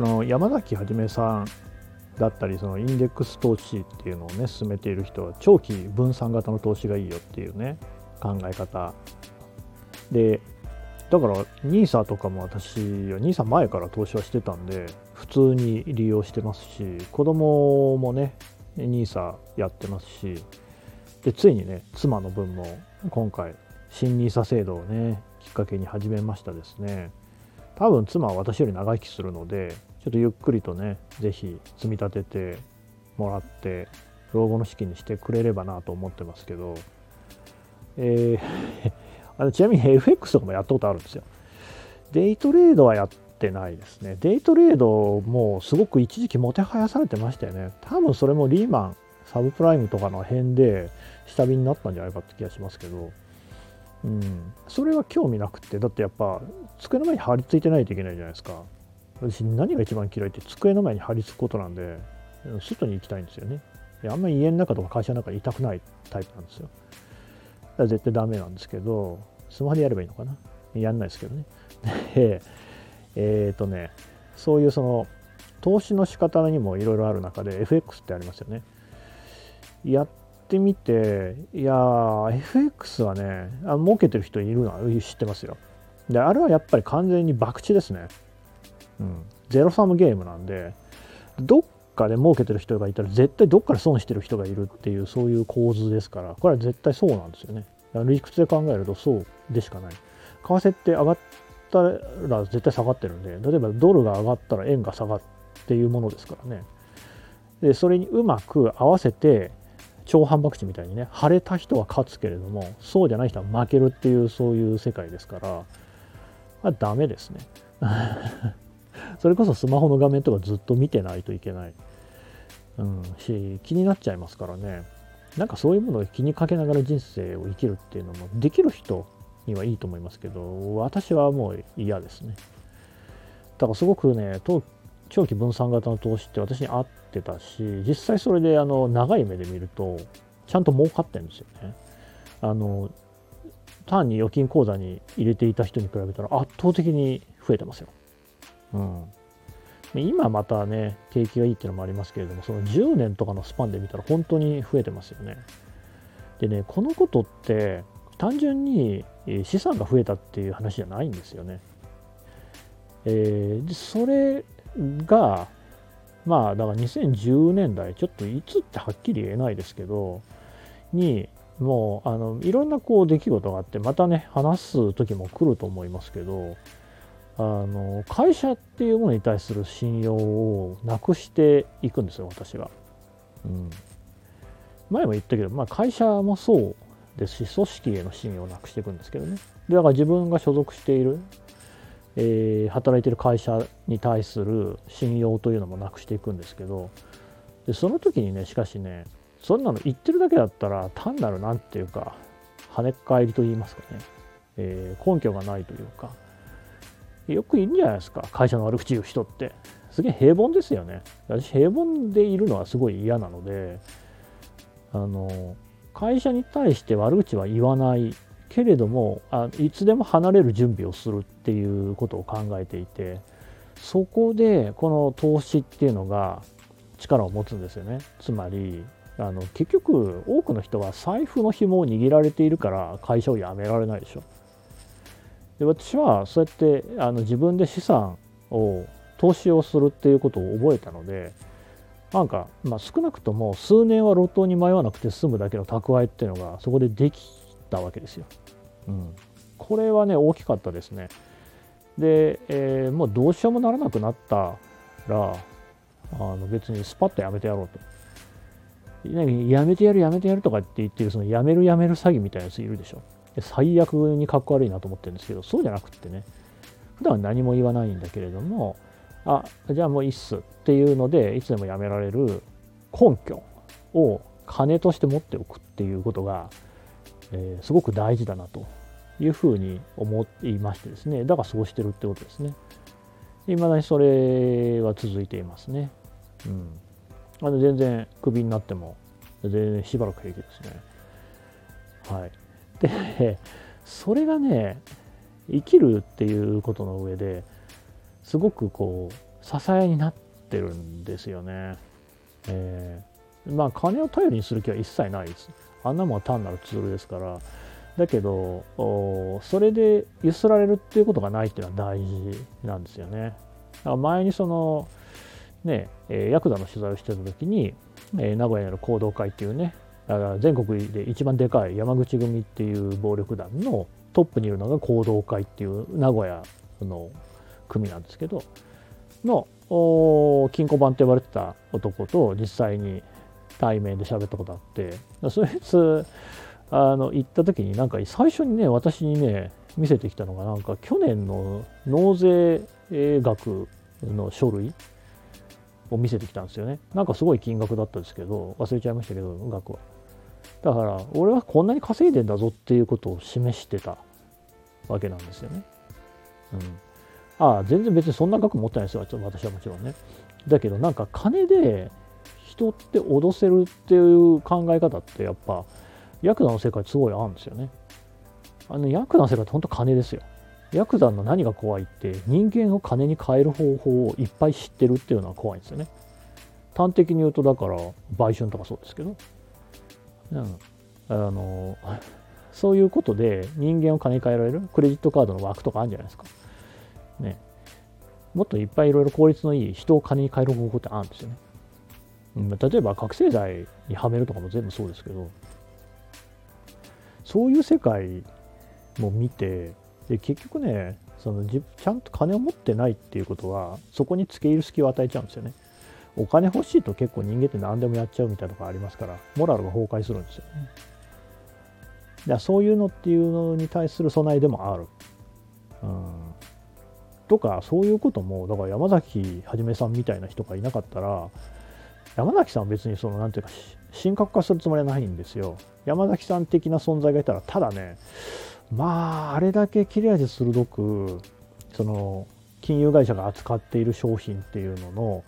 この山崎はじめさんだったりそのインデックス投資っていうのをね進めている人は長期分散型の投資がいいよっていうね考え方。でだから NISA とかも私は NISA 前から投資はしてたんで普通に利用してますし子供もね NISA やってますしでついにね妻の分も今回新 NISA 制度をねきっかけに始めましたですね。多分妻は私より長生きするのでちょっとゆっくりとね是非積み立ててもらって老後の資金にしてくれればなと思ってますけどえー あのちなみに FX とかもやったことあるんですよ。デイトレードはやってないですね。デイトレードもすごく一時期もてはやされてましたよね。多分それもリーマン、サブプライムとかの辺で下火になったんじゃないかって気がしますけど、うん、それは興味なくて、だってやっぱ机の前に張り付いてないといけないじゃないですか。私何が一番嫌いって机の前に張り付くことなんで、外に行きたいんですよね。あんまり家の中とか会社の中にいたくないタイプなんですよ。だから絶対ダメなんですけど、スマホでやればいいのかなやんないですけどね。で、えっ、ー、とね、そういうその投資の仕方にもいろいろある中で FX ってありますよね。やってみて、いやー、FX はね、あ儲けてる人いるのは知ってますよ。で、あれはやっぱり完全に博打ですね。うん。ゼロサムゲームなんで、どっかで儲けてる人がいたら絶対どっかで損してる人がいるっていうそういう構図ですから、これは絶対そうなんですよね。理屈で考えるとそうでしかない。為替って上がったら絶対下がってるんで、例えばドルが上がったら円が下がっていうものですからね。で、それにうまく合わせて、超反博打みたいにね、晴れた人は勝つけれども、そうじゃない人は負けるっていう、そういう世界ですから、まあ、ダメですね。それこそスマホの画面とかずっと見てないといけない、うん、し、気になっちゃいますからね。なんかそういうものを気にかけながら人生を生きるっていうのもできる人にはいいと思いますけど私はもう嫌ですね。だからすごくね長期分散型の投資って私に合ってたし実際それであの長い目で見るとちゃんと儲かってるんですよね。あの単に預金口座に入れていた人に比べたら圧倒的に増えてますよ、うん、今またね、景気がいいっていうのもありますけれども、その10年とかのスパンで見たら本当に増えてますよね。でね、このことって単純に資産が増えたっていう話じゃないんですよね。えー、それが、まあだから2010年代、ちょっといつってはっきり言えないですけど、に、もうあのいろんなこう出来事があって、またね、話す時も来ると思いますけど、あの会社っていうものに対する信用をなくしていくんですよ私は。うん、前も言ったけど、まあ、会社もそうですし組織への信用をなくしていくんですけどね。でだから自分が所属している、えー、働いている会社に対する信用というのもなくしていくんですけどでその時にねしかしねそんなの言ってるだけだったら単なる何て言うか跳ねっ返りと言いますかね、えー、根拠がないというかよくいるんじゃないですか。会社の悪口言う人って。すげえ平凡ですよね。私平凡でいるのはすごい嫌なのであの会社に対して悪口は言わない。けれどもあいつでも離れる準備をするっていうことを考えていてそこでこの投資っていうのが力を持つんですよね。つまりあの結局多くの人は財布の紐を握られているから会社を辞められないでしょ。で私はそうやってあの自分で資産を投資をするっていうことを覚えたのでなんか、まあ、少なくとも数年は路頭に迷わなくて済むだけの蓄えっていうのがそこでできたわけですよ。うん、これはね大きかったですね。で、えー、もうどうしようもならなくなったらあの別にスパッとやめてやろうと。やめてやるやめてやるとかって言ってるそのやめるやめる詐欺みたいなやついるでしょ。最悪にかっこ悪いなと思ってるんですけどそうじゃなくってね普段は何も言わないんだけれどもあじゃあもういいっすっていうのでいつでもやめられる根拠を金として持っておくっていうことが、えー、すごく大事だなというふうに思いましてですね。だからそうしてるってことですね。いまだにそれは続いていますね。うん。あの全然クビになっても全然しばらく平気ですね。はい。で それがね生きるっていうことの上ですごくこう支えになってるんですよね。えー、まあ金を頼りにする気は一切ないです。あんなもんは単なるツールですからだけどそれでゆすられるっていうことがないっていうのは大事なんですよね。前にそのね、ヤクザの取材をしてた時に、え名古屋にある行動会っていうね全国で一番でかい山口組っていう暴力団のトップにいるのが行動会っていう名古屋の組なんですけどの金庫番って呼ばれてた男と実際に対面で喋ったことあってそいつあの行った時になんか最初にね私にね見せてきたのがなんか去年の納税額の書類を見せてきたんですよね。なんかすごい金額だったんですけど忘れちゃいましたけど額は。だから俺はこんなに稼いでんだぞっていうことを示してたわけなんですよねうんああ全然別にそんな額持ってないですよ私はもちろんねだけどなんか金で人って脅せるっていう考え方ってやっぱヤクザの世界すごいあるんですよね。あのヤクザの世界って本当金ですよ。ヤクザの何が怖いって人間を金に変える方法をいっぱい知ってるっていうのは怖いんですよね。端的に言うとだから売春とかそうですけど、うん、あのそういうことで人間を金に変えられる？クレジットカードの枠とかあるんじゃないですか？ね。もっといっぱいいろいろ効率のいい人を金に変える方法ってあるんですよね。例えば覚醒剤にはめるとかも全部そうですけどそういう世界も見てで結局ねそのちゃんと金を持ってないっていうことはそこに付け入る隙を与えちゃうんですよねお金欲しいと結構人間って何でもやっちゃうみたいなとこありますからモラルが崩壊するんですよ。ねだそういうのっていうのに対する備えでもある、うん、とかそういうこともだから山崎はさんみたいな人がいなかったら山崎さんは別にその何ていうか神格化するつもりはないんですよ。山崎さん的な存在がいたらただねまああれだけ切れ味鋭くその金融会社が扱っている商品っていうのの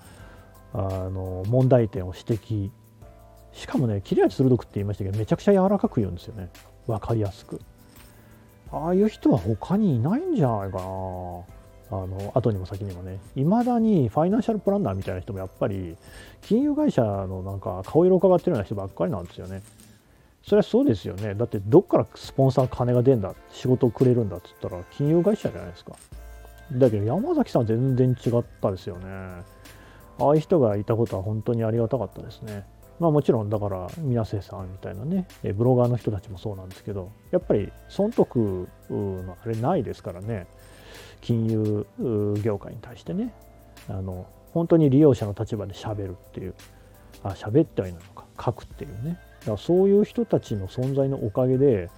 あの問題点を指摘。しかもね切れ味鋭くって言いましたけどめちゃくちゃ柔らかく言うんですよね。分かりやすく。ああいう人は他にいないんじゃないかな。あの後にも先にもね。いまだにファイナンシャルプランナーみたいな人もやっぱり金融会社のなんか顔色を伺ってるような人ばっかりなんですよね。それはそうですよね。だってどっからスポンサー金が出んだ仕事をくれるんだっつったら金融会社じゃないですか。だけど山崎さん全然違ったですよね。ああいう人がいたことは本当にありがたかったですね。まあもちろんだから水瀬さんみたいなねブロガーの人たちもそうなんですけどやっぱり損得のあれないですからね。金融業界に対してね。あの本当に利用者の立場でしゃべるっていう。あ喋ってはいなのか。書くっていうね。だからそういう人たちの存在のおかげで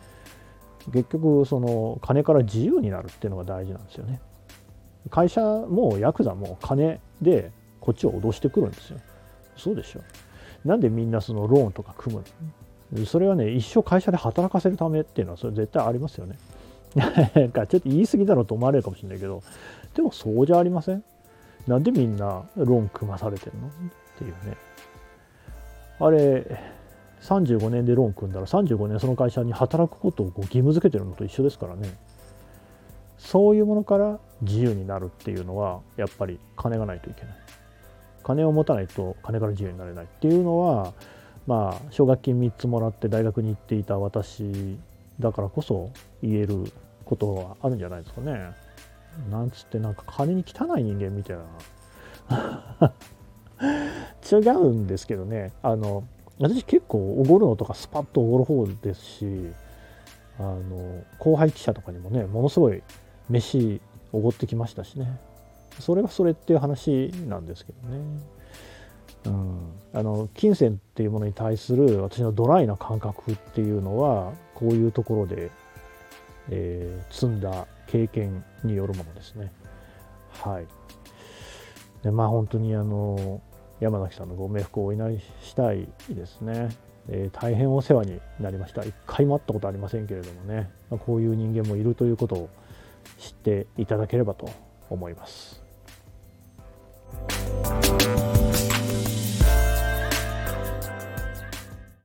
結局その金から自由になるっていうのが大事なんですよね。会社もヤクザも金でこっちを脅してくるんですよ。そうでしょ。なんでみんなそのローンとか組むの？それはね一生会社で働かせるためっていうのはそれ絶対ありますよね。なんかちょっと言い過ぎだろうと思われるかもしれないけどでもそうじゃありません？なんでみんなローン組まされてるの？っていうね。あれ35年でローン組んだら35年その会社に働くことをこう義務付けてるのと一緒ですからね。そういうものから自由になるっていうのはやっぱり金がないといけない。金を持たないと金から自由になれないっていうのはまあ奨学金3つもらって大学に行っていた私だからこそ言えることはあるんじゃないですかね。なんつってなんか金に汚い人間みたいな。違うんですけどね。あの私結構おごるのとかスパッとおごる方ですしあの後輩記者とかにもねものすごい飯おごってきましたしね。それがそれっていう話なんですけどね。うん、あの金銭っていうものに対する私のドライな感覚っていうのはこういうところで、えー、積んだ経験によるものですね。はい。でまあ本当にあの山崎さんのご冥福をお祈りしたいですね。えー、大変お世話になりました。一回も会ったことありませんけれどもね、まあ、こういう人間もいるということを知っていただければと思います。Bye.